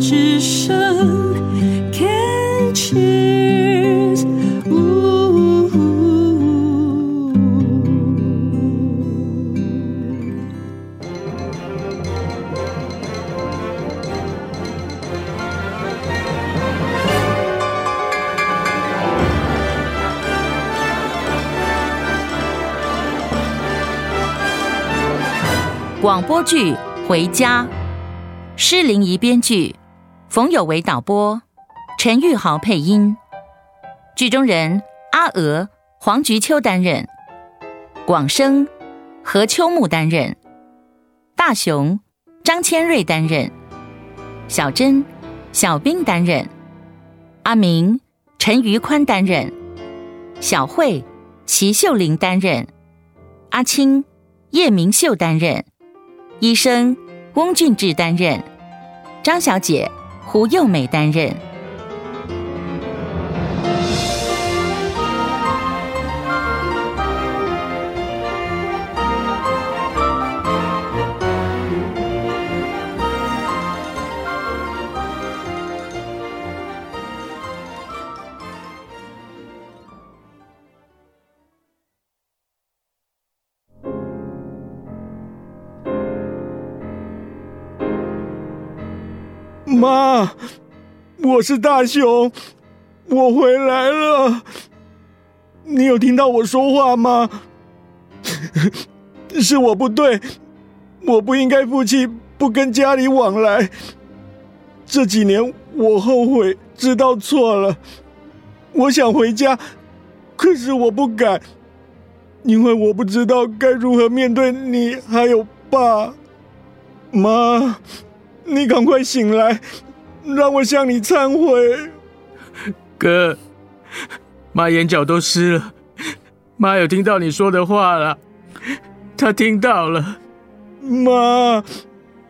之声，Can cheers。广播剧《回家》，施玲仪编剧，冯有为导播，陈玉豪配音。剧中人阿娥、黄菊秋担任，广生、何秋木担任，大雄、张千瑞担任，小珍、小兵担任，阿明、陈于宽担任，小慧、齐秀玲担任，阿青、叶明秀担任。医生翁俊志担任，张小姐吴幼美担任。妈，我是大雄，我回来了。你有听到我说话吗？是我不对，我不应该负气，不跟家里往来。这几年我后悔，知道错了。我想回家，可是我不敢，因为我不知道该如何面对你还有爸妈。你赶快醒来，让我向你忏悔。哥，妈眼角都湿了。妈有听到你说的话了，她听到了。妈，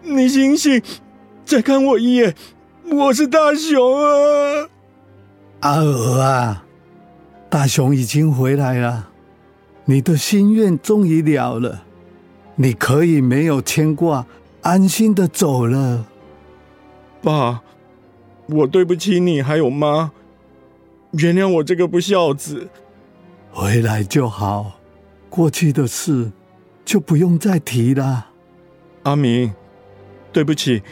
你醒醒，再看我一眼，我是大雄啊。阿娥啊，大雄已经回来了，你的心愿终于了了，你可以没有牵挂。安心的走了，爸，我对不起你还有妈，原谅我这个不孝子。回来就好，过去的事就不用再提了。阿明，对不起，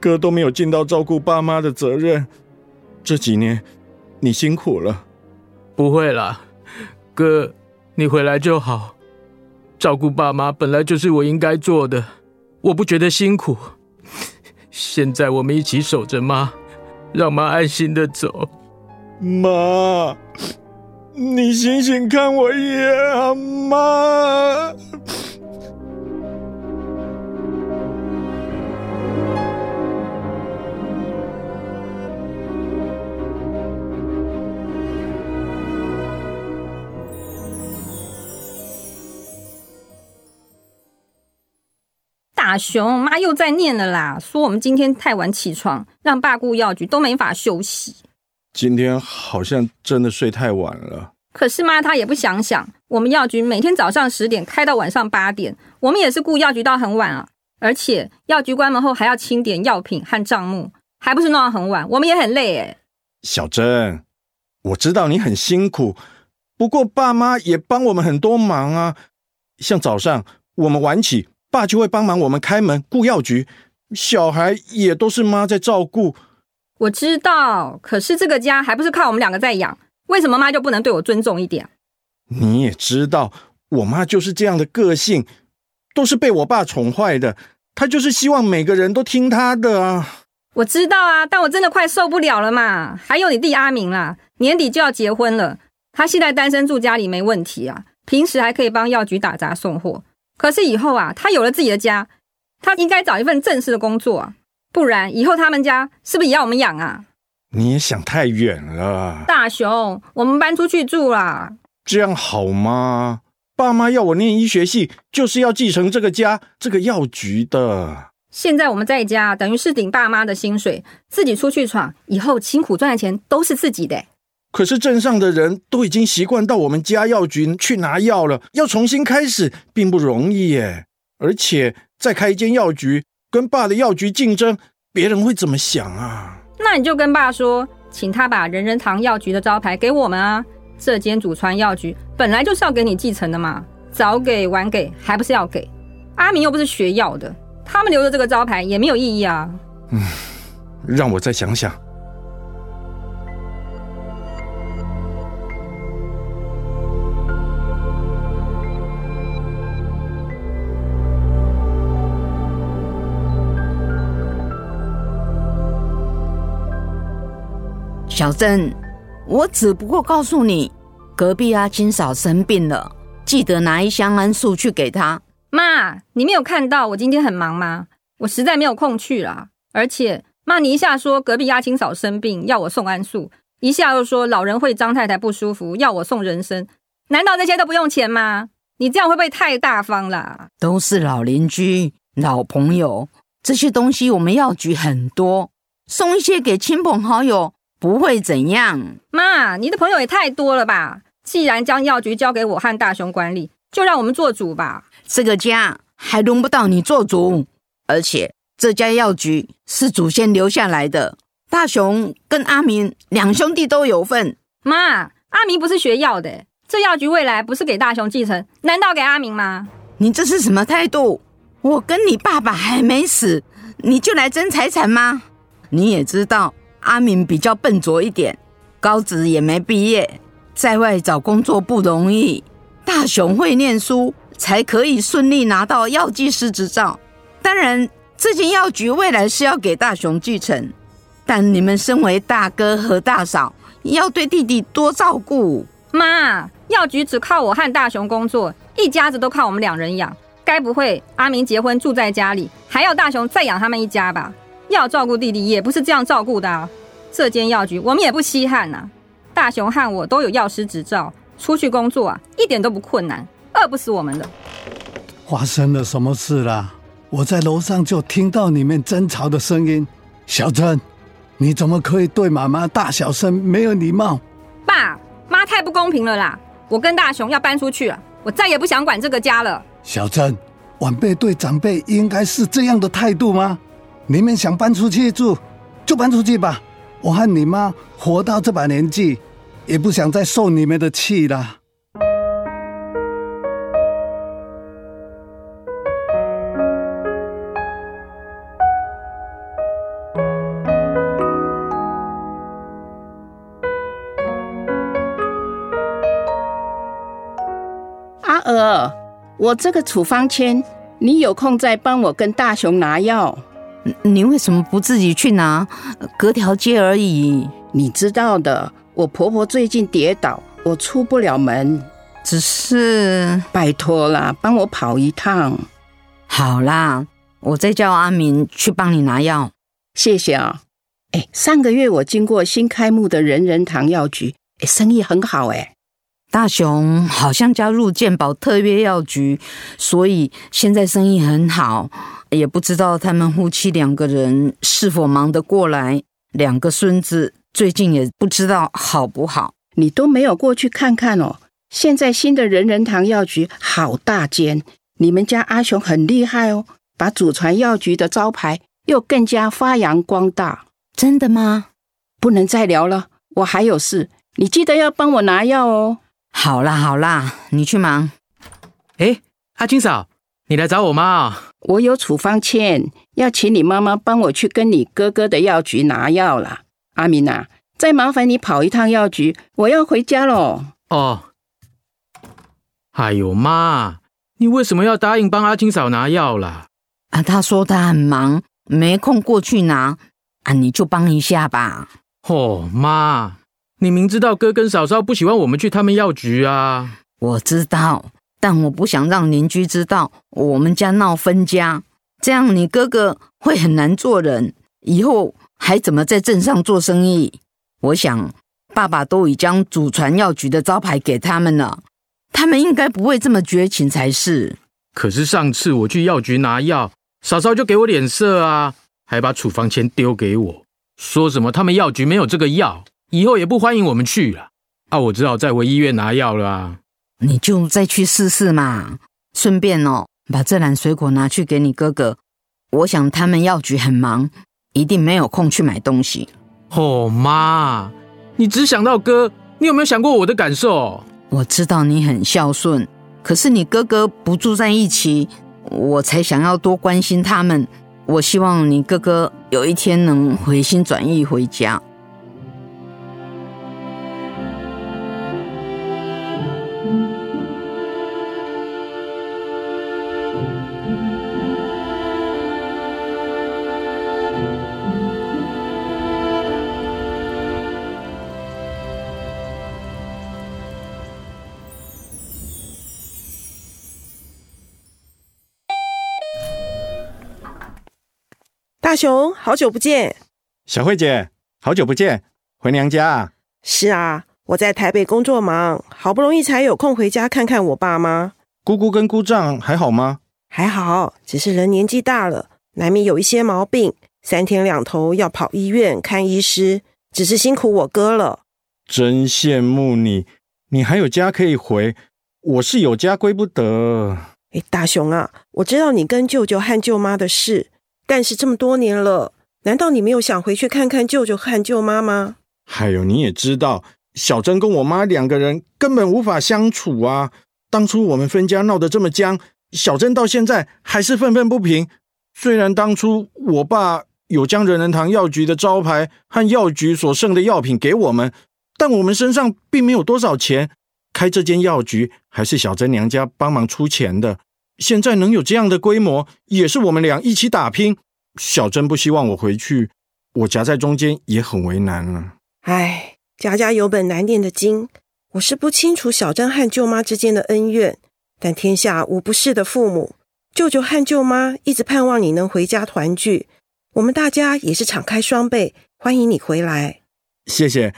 哥都没有尽到照顾爸妈的责任。这几年你辛苦了。不会啦，哥，你回来就好。照顾爸妈本来就是我应该做的。我不觉得辛苦，现在我们一起守着妈，让妈安心的走。妈，你醒醒看我一眼啊，妈。大雄妈又在念了啦，说我们今天太晚起床，让爸顾药局都没法休息。今天好像真的睡太晚了。可是妈她也不想想，我们药局每天早上十点开到晚上八点，我们也是顾药局到很晚啊。而且药局关门后还要清点药品和账目，还不是弄到很晚，我们也很累诶。小珍，我知道你很辛苦，不过爸妈也帮我们很多忙啊。像早上我们晚起。爸就会帮忙我们开门、雇药局，小孩也都是妈在照顾。我知道，可是这个家还不是靠我们两个在养，为什么妈就不能对我尊重一点？你也知道，我妈就是这样的个性，都是被我爸宠坏的。她就是希望每个人都听她的啊。我知道啊，但我真的快受不了了嘛。还有你弟阿明啦，年底就要结婚了，他现在单身住家里没问题啊，平时还可以帮药局打杂送货。可是以后啊，他有了自己的家，他应该找一份正式的工作啊，不然以后他们家是不是也要我们养啊？你也想太远了，大雄，我们搬出去住啦，这样好吗？爸妈要我念医学系，就是要继承这个家、这个药局的。现在我们在家，等于是顶爸妈的薪水，自己出去闯，以后辛苦赚的钱都是自己的。可是镇上的人都已经习惯到我们家药局去拿药了，要重新开始并不容易耶。而且再开一间药局，跟爸的药局竞争，别人会怎么想啊？那你就跟爸说，请他把人人堂药局的招牌给我们啊。这间祖传药局本来就是要给你继承的嘛，早给晚给还不是要给？阿明又不是学药的，他们留着这个招牌也没有意义啊。嗯让我再想想。小珍，我只不过告诉你，隔壁阿金嫂生病了，记得拿一箱安素去给她。妈，你没有看到我今天很忙吗？我实在没有空去啦。而且，妈，你一下说隔壁阿青嫂生病要我送安素，一下又说老人会张太太不舒服要我送人参，难道这些都不用钱吗？你这样会不会太大方啦？都是老邻居、老朋友，这些东西我们药局很多，送一些给亲朋好友不会怎样。妈，你的朋友也太多了吧？既然将药局交给我和大雄管理，就让我们做主吧。这个家还轮不到你做主，而且这家药局是祖先留下来的，大雄跟阿明两兄弟都有份。妈，阿明不是学药的，这药局未来不是给大雄继承，难道给阿明吗？你这是什么态度？我跟你爸爸还没死，你就来争财产吗？你也知道阿明比较笨拙一点，高职也没毕业，在外找工作不容易。大雄会念书。才可以顺利拿到药剂师执照。当然，这间药局未来是要给大雄继承，但你们身为大哥和大嫂，要对弟弟多照顾。妈，药局只靠我和大雄工作，一家子都靠我们两人养。该不会阿明结婚住在家里，还要大雄再养他们一家吧？要照顾弟弟也不是这样照顾的啊。这间药局我们也不稀罕呐。大雄和我都有药师执照，出去工作啊，一点都不困难。饿不死我们的。发生了什么事啦？我在楼上就听到你们争吵的声音。小珍，你怎么可以对妈妈大小声，没有礼貌？爸妈太不公平了啦！我跟大雄要搬出去了，我再也不想管这个家了。小珍，晚辈对长辈应该是这样的态度吗？你们想搬出去住，就搬出去吧。我和你妈活到这把年纪，也不想再受你们的气了。阿娥，我这个处方签，你有空再帮我跟大雄拿药。你为什么不自己去拿？隔条街而已。你知道的，我婆婆最近跌倒，我出不了门。只是拜托啦，帮我跑一趟。好啦，我再叫阿明去帮你拿药。谢谢啊。哎，上个月我经过新开幕的人人堂药局，哎，生意很好哎。大雄好像加入健保特约药局，所以现在生意很好。也不知道他们夫妻两个人是否忙得过来。两个孙子最近也不知道好不好。你都没有过去看看哦。现在新的人人堂药局好大间，你们家阿雄很厉害哦，把祖传药局的招牌又更加发扬光大。真的吗？不能再聊了，我还有事。你记得要帮我拿药哦。好啦好啦，你去忙。哎，阿金嫂，你来找我妈啊？我有处方签，要请你妈妈帮我去跟你哥哥的药局拿药啦。阿明啊，再麻烦你跑一趟药局，我要回家喽。哦。哎呦妈，你为什么要答应帮阿金嫂拿药啦？啊，他说他很忙，没空过去拿。啊，你就帮一下吧。哦，妈。你明知道哥跟嫂嫂不喜欢我们去他们药局啊？我知道，但我不想让邻居知道我们家闹分家，这样你哥哥会很难做人，以后还怎么在镇上做生意？我想，爸爸都已将祖传药局的招牌给他们了，他们应该不会这么绝情才是。可是上次我去药局拿药，嫂嫂就给我脸色啊，还把处方签丢给我，说什么他们药局没有这个药。以后也不欢迎我们去了啊！我只好再回医院拿药了啊！你就再去试试嘛，顺便哦，把这篮水果拿去给你哥哥。我想他们药局很忙，一定没有空去买东西。哦，妈，你只想到哥，你有没有想过我的感受？我知道你很孝顺，可是你哥哥不住在一起，我才想要多关心他们。我希望你哥哥有一天能回心转意回家。大雄，好久不见。小慧姐，好久不见，回娘家啊？是啊，我在台北工作忙，好不容易才有空回家看看我爸妈。姑姑跟姑丈还好吗？还好，只是人年纪大了，难免有一些毛病，三天两头要跑医院看医师，只是辛苦我哥了。真羡慕你，你还有家可以回，我是有家归不得。哎，大雄啊，我知道你跟舅舅和舅妈的事，但是这么多年了，难道你没有想回去看看舅舅和舅妈吗？还有你也知道，小珍跟我妈两个人根本无法相处啊。当初我们分家闹得这么僵，小珍到现在还是愤愤不平。虽然当初我爸有将人人堂药局的招牌和药局所剩的药品给我们，但我们身上并没有多少钱，开这间药局还是小珍娘家帮忙出钱的。现在能有这样的规模，也是我们俩一起打拼。小珍不希望我回去，我夹在中间也很为难了。唉，家家有本难念的经。我是不清楚小珍和舅妈之间的恩怨，但天下无不是的父母。舅舅和舅妈一直盼望你能回家团聚，我们大家也是敞开双臂欢迎你回来。谢谢，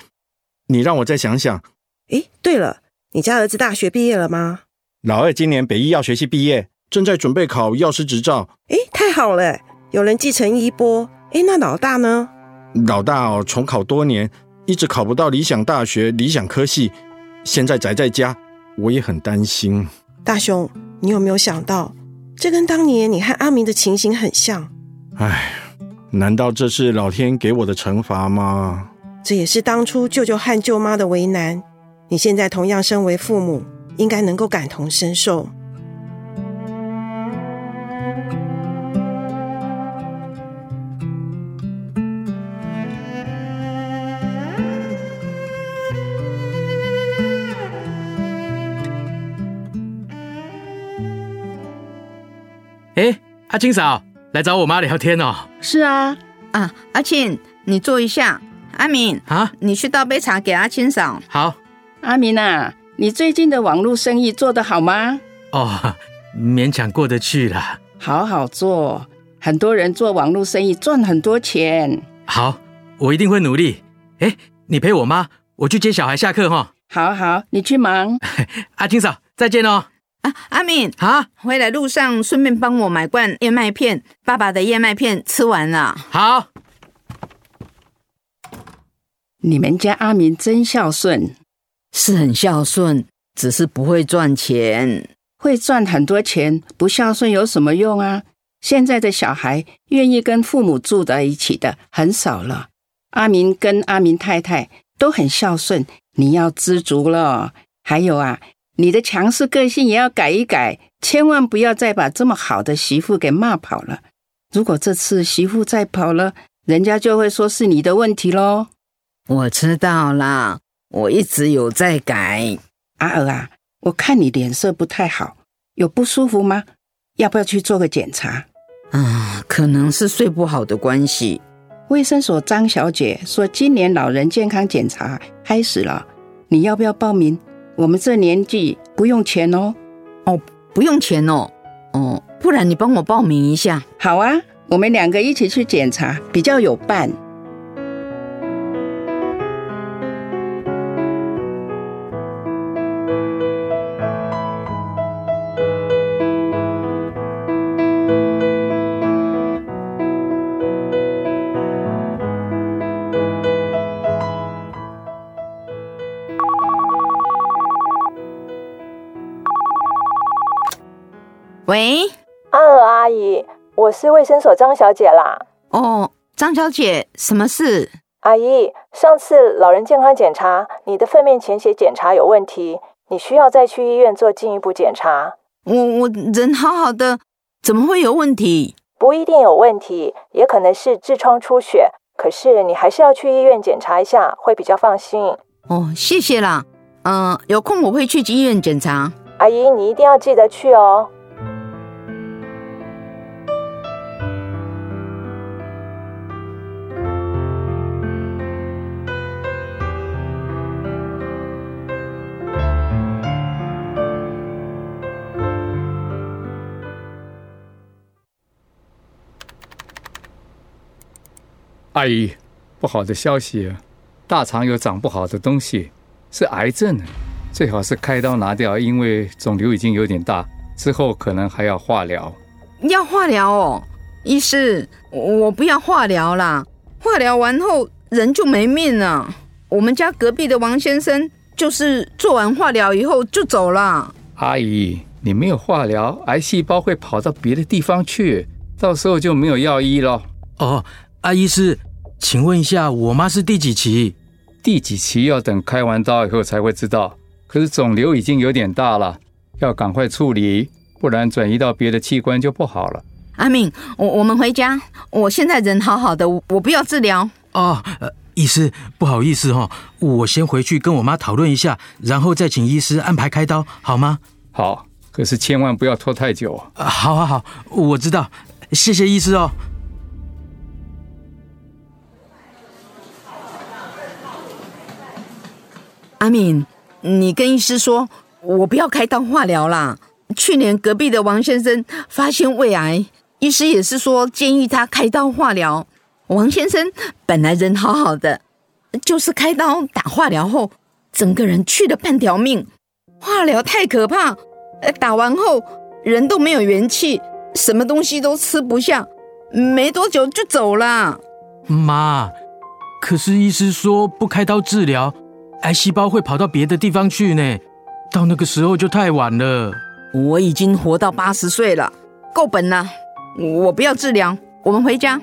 你让我再想想。诶，对了，你家儿子大学毕业了吗？老二今年北医药学系毕业，正在准备考药师执照。诶，太好了，有人继承衣钵。诶，那老大呢？老大哦，重考多年，一直考不到理想大学、理想科系。现在宅在家，我也很担心。大雄，你有没有想到，这跟当年你和阿明的情形很像？唉，难道这是老天给我的惩罚吗？这也是当初舅舅和舅妈的为难。你现在同样身为父母，应该能够感同身受。阿青嫂来找我妈聊天哦。是啊，啊，阿庆，你坐一下。阿敏，啊，你去倒杯茶给阿青嫂。好阿明啊，你最近的网络生意做得好吗？哦，勉强过得去了。好好做，很多人做网络生意赚很多钱。好，我一定会努力。哎，你陪我妈，我去接小孩下课哈、好好，你去忙。阿青嫂，再见哦。啊，阿敏，啊，回来路上顺便帮我买罐燕麦片。爸爸的燕麦片吃完了。好。你们家阿明真孝顺，是很孝顺，只是不会赚钱。会赚很多钱，不孝顺有什么用啊？现在的小孩愿意跟父母住在一起的很少了。阿明跟阿明太太都很孝顺，你要知足了。还有啊，你的强势个性也要改一改，千万不要再把这么好的媳妇给骂跑了。如果这次媳妇再跑了，人家就会说是你的问题喽。我知道啦，我一直有在改。阿娥啊，我看你脸色不太好，有不舒服吗？要不要去做个检查？啊，可能是睡不好的关系。卫生所张小姐说，今年老人健康检查开始了，你要不要报名？我们这年纪不用钱哦。哦不用钱哦。哦，不然你帮我报名一下。好啊，我们两个一起去检查，比较有伴。是卫生所张小姐啦。哦，张小姐，什么事？阿姨，上次老人健康检查，你的粪便潜血检查有问题，你需要再去医院做进一步检查。我我人好好的，怎么会有问题？不一定有问题，也可能是痔疮出血。可是你还是要去医院检查一下，会比较放心。哦，谢谢啦。嗯、有空我会去医院检查。阿姨，你一定要记得去哦。阿姨，不好的消息啊！大肠有长不好的东西，是癌症，最好是开刀拿掉，因为肿瘤已经有点大，之后可能还要化疗。要化疗哦，医师，我我不要化疗啦，化疗完后人就没命了。我们家隔壁的王先生就是做完化疗以后就走了。阿姨，你没有化疗，癌细胞会跑到别的地方去，到时候就没有药医了。哦，阿医师，请问一下，我妈是第几期？第几期要等开完刀以后才会知道。可是肿瘤已经有点大了，要赶快处理，不然转移到别的器官就不好了。阿敏，我我们回家。我现在人好好的，我我不要治疗。哦，呃，医师，不好意思哦，我先回去跟我妈讨论一下，然后再请医师安排开刀，好吗？好，可是千万不要拖太久啊。啊好好好，我知道，谢谢医师哦。阿敏，你跟医师说，我不要开刀化疗啦。去年隔壁的王先生发现胃癌，医师也是说建议他开刀化疗。王先生本来人好好的，就是开刀打化疗后，整个人去了半条命。化疗太可怕，呃，打完后人都没有元气，什么东西都吃不下，没多久就走了。妈，可是医师说不开刀治疗，癌细胞会跑到别的地方去呢，到那个时候就太晚了。我已经活到八十岁了，够本了。我不要治疗，我们回家。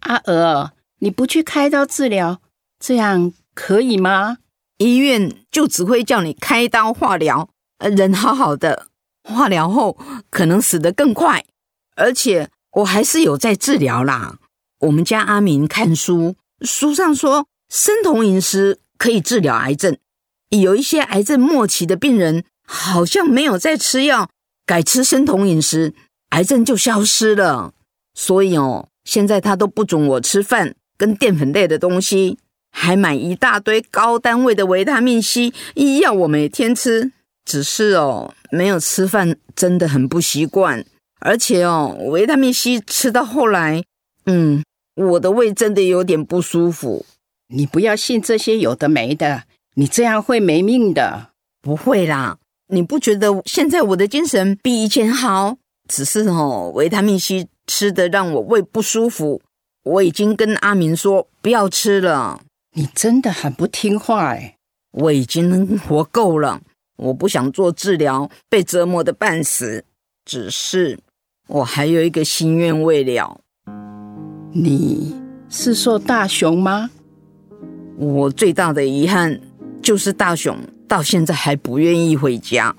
阿娥，你不去开刀治疗，这样可以吗？医院就只会叫你开刀化疗，呃人好好的，化疗后可能死得更快。而且我还是有在治疗啦。我们家阿明看书，书上说生酮饮食可以治疗癌症，有一些癌症末期的病人好像没有在吃药，改吃生酮饮食，癌症就消失了。所以哦，现在他都不准我吃饭跟淀粉类的东西，还买一大堆高单位的维他命 C，要我每天吃。只是哦，没有吃饭真的很不习惯，而且哦，维他命 C 吃到后来，嗯，我的胃真的有点不舒服。你不要信这些有的没的，你这样会没命的。不会啦，你不觉得现在我的精神比以前好？只是哦，维他命 C 吃的让我胃不舒服，我已经跟阿明说不要吃了。你真的很不听话哎！我已经活够了，我不想做治疗，被折磨的半死。只是我还有一个心愿未了，你是说大雄吗？我最大的遗憾就是大雄到现在还不愿意回家。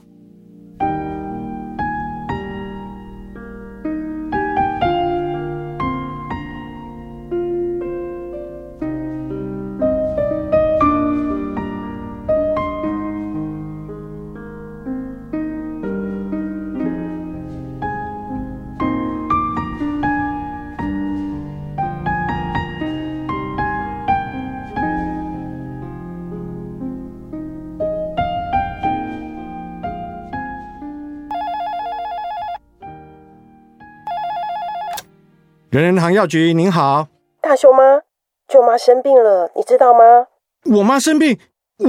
人人堂药局，您好，大雄妈，舅妈生病了，你知道吗？我妈生病，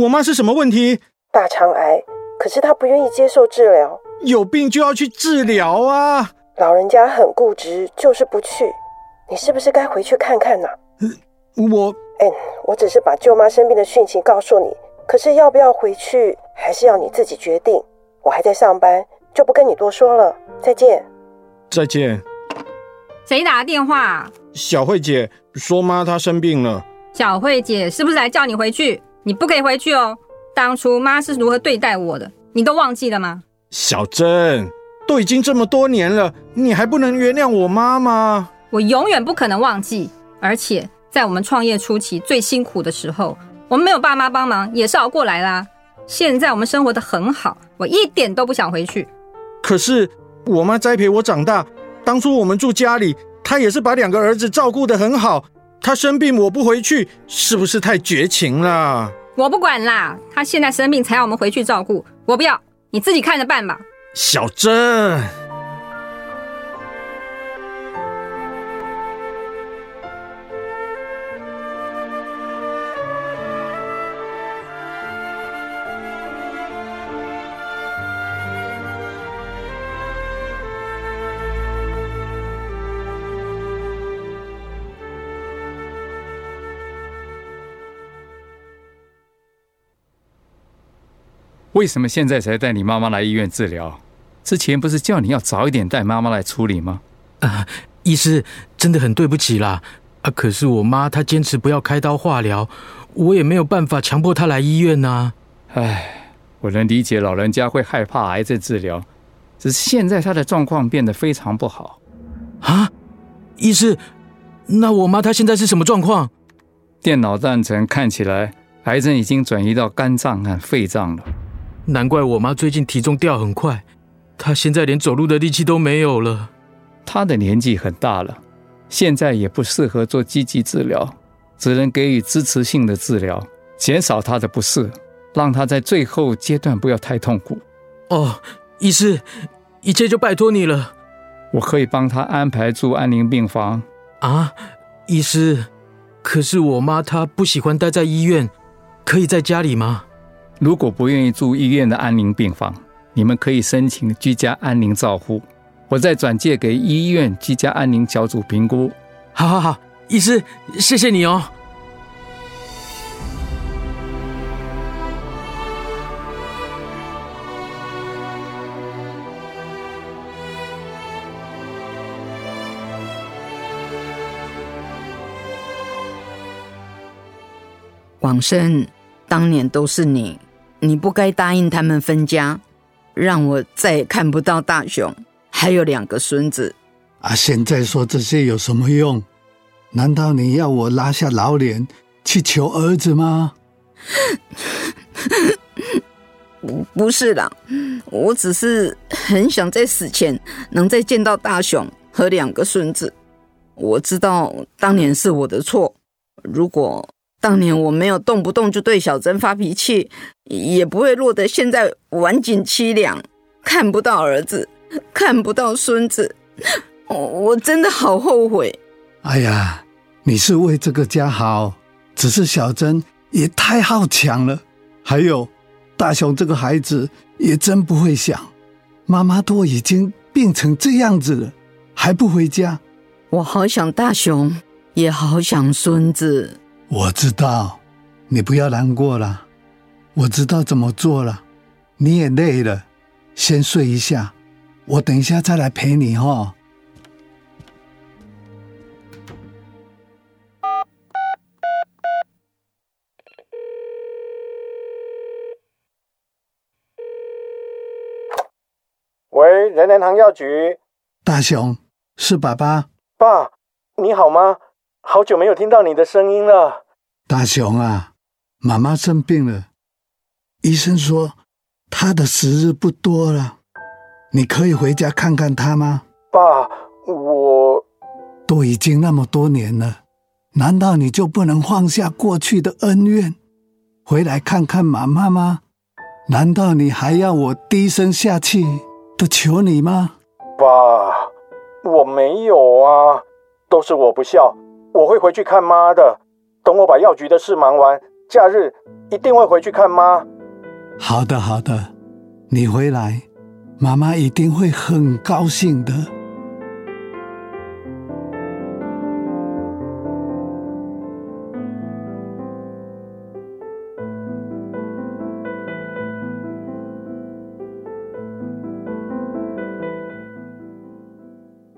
我妈是什么问题？大肠癌，可是她不愿意接受治疗。有病就要去治疗啊！老人家很固执，就是不去。你是不是该回去看看呐、我，嗯，我只是把舅妈生病的讯息告诉你，可是要不要回去，还是要你自己决定。我还在上班，就不跟你多说了。再见。再见。谁打的电话？小慧姐说妈她生病了。小慧姐是不是来叫你回去？你不可以回去哦。当初妈是如何对待我的，你都忘记了吗？小珍，都已经这么多年了，你还不能原谅我妈吗？我永远不可能忘记。而且在我们创业初期最辛苦的时候，我们没有爸妈帮忙，也是熬过来啦。现在我们生活的很好，我一点都不想回去。可是我妈栽培我长大，当初我们住家里，他也是把两个儿子照顾得很好。他生病我不回去，是不是太绝情了？我不管啦，他现在生病才要我们回去照顾，我不要，你自己看着办吧。小珍。为什么现在才带你妈妈来医院治疗？之前不是叫你要早一点带妈妈来处理吗？啊，医师真的很对不起啦！啊，可是我妈她坚持不要开刀化疗，我也没有办法强迫她来医院呐。唉，我能理解老人家会害怕癌症治疗，只是现在她的状况变得非常不好。啊，医师，那我妈她现在是什么状况？电脑断层看起来，癌症已经转移到肝脏和肺脏了。难怪我妈最近体重掉很快，她现在连走路的力气都没有了。她的年纪很大了，现在也不适合做积极治疗，只能给予支持性的治疗，减少她的不适，让她在最后阶段不要太痛苦。哦，医师，一切就拜托你了。我可以帮她安排住安宁病房。啊，医师，可是我妈她不喜欢待在医院，可以在家里吗？如果不愿意住医院的安宁病房，你们可以申请居家安宁照护，我再转介给医院居家安宁小组评估。好好好，医师，谢谢你哦。广生，当年都是你。你不该答应他们分家，让我再也看不到大雄，还有两个孙子。啊！现在说这些有什么用？难道你要我拉下老脸去求儿子吗？不，不是啦，我只是很想在死前能再见到大雄和两个孙子。我知道当年是我的错，如果……当年我没有动不动就对小珍发脾气，也不会落得现在晚景凄凉，看不到儿子，看不到孙子，我我真的好后悔。哎呀，你是为这个家好，只是小珍也太好强了。还有大雄这个孩子也真不会想，妈妈都已经病成这样子了，还不回家。我好想大雄，也好想孙子。我知道，你不要难过了。我知道怎么做了。你也累了，先睡一下。我等一下再来陪你哈。喂，人人堂药局，大雄，是爸爸。爸，你好吗？好久没有听到你的声音了，大雄啊，妈妈生病了，医生说她的时日不多了，你可以回家看看她吗？爸，我都已经那么多年了，难道你就不能放下过去的恩怨，回来看看妈妈吗？难道你还要我低声下气的求你吗？爸，我没有啊，都是我不孝。我会回去看妈的。等我把药局的事忙完假日一定会回去看妈。好的好的你回来妈妈一定会很高兴的。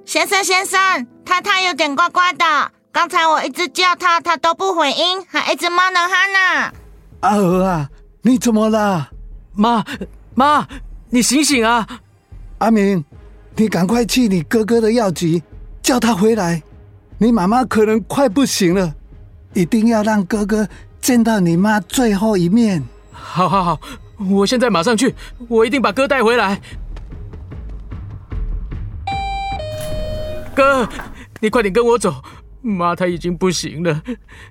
先生先生太太有点怪怪的。刚才我一直叫他，他都不回应，还一直骂人哈呢。阿娥啊，你怎么了？妈，妈，你醒醒啊！阿明，你赶快去你哥哥的药局，叫他回来。你妈妈可能快不行了，一定要让哥哥见到你妈最后一面。好，好，好，我现在马上去，我一定把哥带回来。哥，你快点跟我走，妈她已经不行了，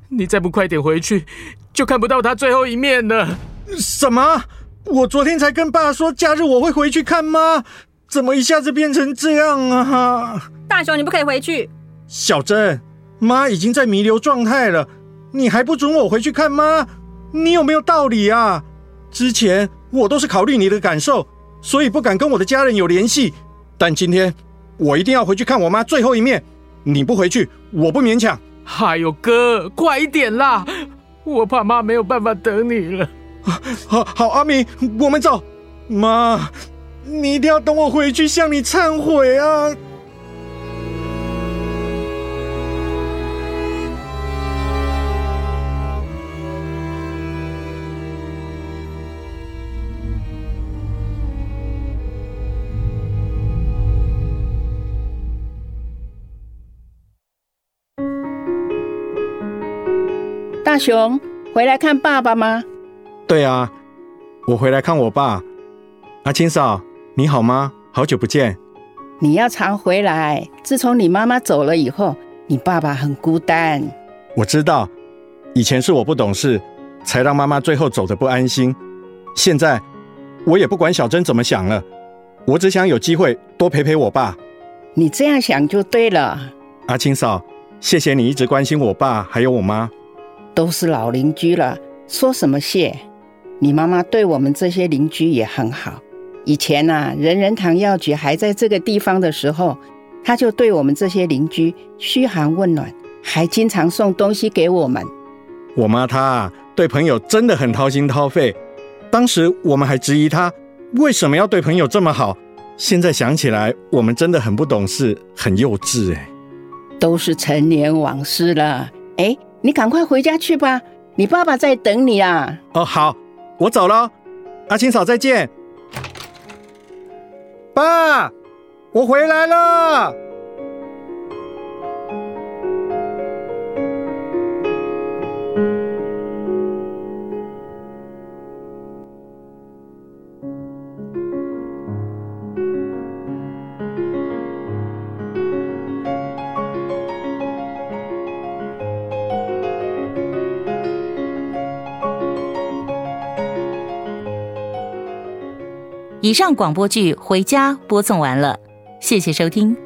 你再不快点回去，就看不到她最后一面了。什么？我昨天才跟爸说假日我会回去看妈，怎么一下子变成这样啊？大雄，你不可以回去。小珍，妈已经在弥留状态了，你还不准我回去看妈？你有没有道理啊？之前我都是考虑你的感受，所以不敢跟我的家人有联系，但今天。我一定要回去看我妈最后一面，你不回去，我不勉强。哎呦，哥，快一点啦！我怕妈没有办法等你了。好好，阿明，我们走。妈，你一定要等我回去向你忏悔啊！大雄，回来看爸爸吗？对啊，我回来看我爸。阿青嫂，你好吗？好久不见。你要常回来。自从你妈妈走了以后，你爸爸很孤单。我知道，以前是我不懂事，才让妈妈最后走的不安心。现在我也不管小珍怎么想了，我只想有机会多陪陪我爸。你这样想就对了。阿青嫂，谢谢你一直关心我爸还有我妈。都是老邻居了，说什么谢？你妈妈对我们这些邻居也很好。以前呐，人人堂药局还在这个地方的时候，她就对我们这些邻居嘘寒问暖，还经常送东西给我们。我妈她对朋友真的很掏心掏肺。当时我们还质疑她为什么要对朋友这么好。现在想起来，我们真的很不懂事，很幼稚哎。都是陈年往事了，哎。你赶快回家去吧，你爸爸在等你啊！哦，好，我走了，阿青嫂再见。爸，我回来了。以上广播剧《回家》播送完了，谢谢收听。